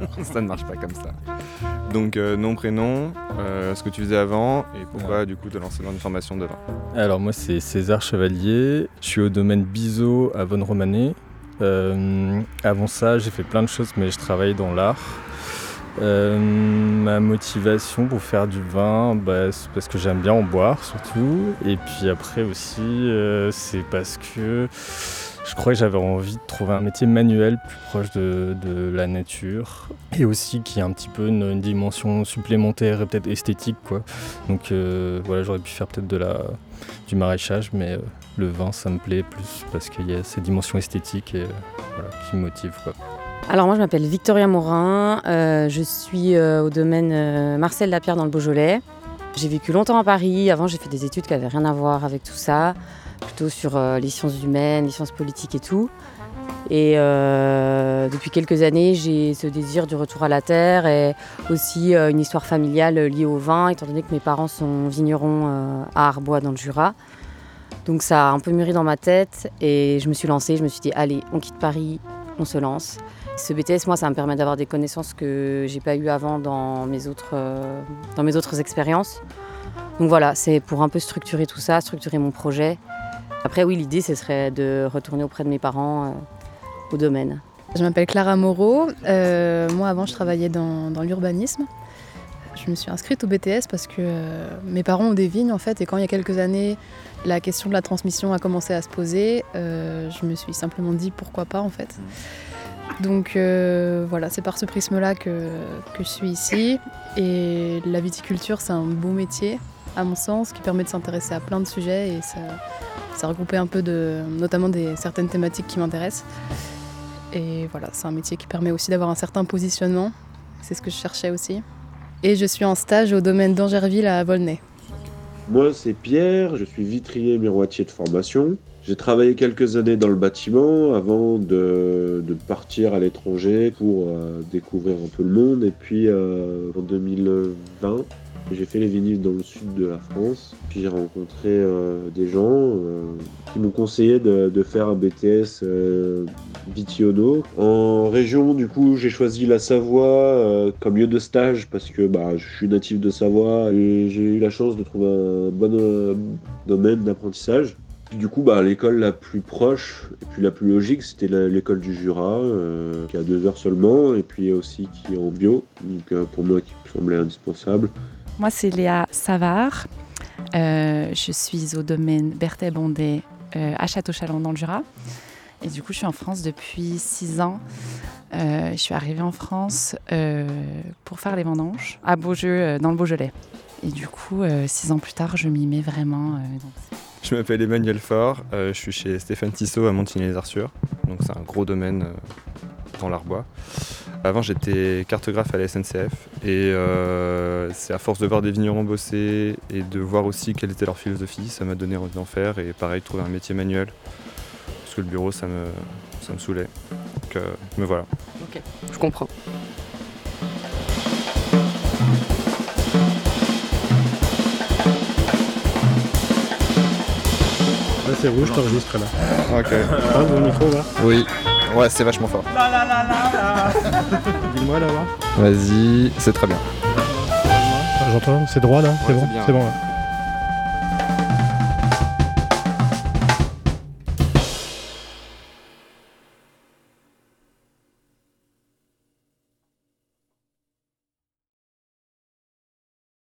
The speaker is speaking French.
ça ne marche pas comme ça. Donc nom, prénom, ce que tu faisais avant et pourquoi du coup te lancer dans une formation de vin. Alors moi c'est César Chevalier, je suis au domaine Biseau à Bonne Romanée. avant ça j'ai fait plein de choses mais je travaille dans l'art. Euh, ma motivation pour faire du vin, bah, c'est parce que j'aime bien en boire surtout. Et puis après aussi, euh, c'est parce que je crois que j'avais envie de trouver un métier manuel plus proche de, la nature et aussi qui a un petit peu une, dimension supplémentaire et peut-être esthétique. Quoi. Donc euh, voilà, j'aurais pu faire peut-être de la, du maraîchage, mais le vin, ça me plaît plus parce qu'il y a ces dimensions esthétiques et, qui me motivent. Quoi. Alors moi je m'appelle Victoria Morin, euh, je suis euh, au domaine euh, Marcel Lapierre dans le Beaujolais. J'ai vécu longtemps à Paris, avant j'ai fait des études qui n'avaient rien à voir avec tout ça, plutôt sur les sciences humaines, les sciences politiques et tout. Et depuis quelques années j'ai ce désir du retour à la terre et aussi une histoire familiale liée au vin, étant donné que mes parents sont vignerons à Arbois dans le Jura. Donc ça a un peu mûri dans ma tête et je me suis lancée, je me suis dit allez on quitte Paris, on se lance. Ce BTS, moi, ça me permet d'avoir des connaissances que j'ai pas eues avant dans mes autres, euh, dans mes autres expériences. Donc voilà, c'est pour un peu structurer tout ça, structurer mon projet. Après, oui, l'idée, ce serait de retourner auprès de mes parents euh, au domaine. Je m'appelle Clara Moreau. Euh, moi, avant, je travaillais dans, dans l'urbanisme. Je me suis inscrite au BTS parce que mes parents ont des vignes en fait et quand il y a quelques années la question de la transmission a commencé à se poser, je me suis simplement dit pourquoi pas en fait. Donc euh, voilà, c'est par ce prisme-là que, je suis ici. Et la viticulture, c'est un beau métier, à mon sens, qui permet de s'intéresser à plein de sujets et ça, ça un peu de, notamment des, certaines thématiques qui m'intéressent. Et voilà, c'est un métier qui permet aussi d'avoir un certain positionnement. C'est ce que je cherchais aussi. Et je suis en stage au domaine d'Angerville à Volnay. Moi, c'est Pierre, je suis vitrier miroitier de formation. J'ai travaillé quelques années dans le bâtiment avant de, partir à l'étranger pour euh, découvrir un peu le monde. Et puis euh, en 2020, j'ai fait les vinyles dans le sud de la France. Puis j'ai rencontré euh, des gens qui m'ont conseillé de, faire un BTS Vitiono. En région, du coup, j'ai choisi la Savoie comme lieu de stage parce que bah, je suis natif de Savoie et j'ai eu la chance de trouver un bon domaine d'apprentissage. Du coup, bah, l'école la plus proche et puis la plus logique, c'était l'école du Jura, euh, qui a deux heures seulement, et puis aussi qui est en bio, donc euh, pour moi qui me semblait indispensable. Moi, c'est Léa Savard. Euh, je suis au domaine Berthet Bondet à Château-Chalon dans le Jura. Et du coup, je suis en France depuis six ans. je suis arrivée en France pour faire les vendanges à Beaujeu, dans le Beaujolais. Et du coup, six ans plus tard, je m'y mets vraiment. Je m'appelle Emmanuel Faure, euh, je suis chez Stéphane Tissot à Montigny-les-Arthurs, donc c'est un gros domaine euh, dans l'Arbois. Avant j'étais cartographe à la SNCF et euh, c'est à force de voir des vignerons bosser et de voir aussi quelle était leur philosophie, ça m'a donné envie d'en faire et pareil trouver un métier manuel parce que le bureau ça me, ça me saoulait. Donc me voilà. Ok, je comprends. C'est rouge, t'enregistres là. Ok. Mon micro là Oui. Ouais, c'est vachement fort. Dis-moi là-bas. Vas-y, c'est très bien. J'entends, c'est droit là C'est bon C'est bon là.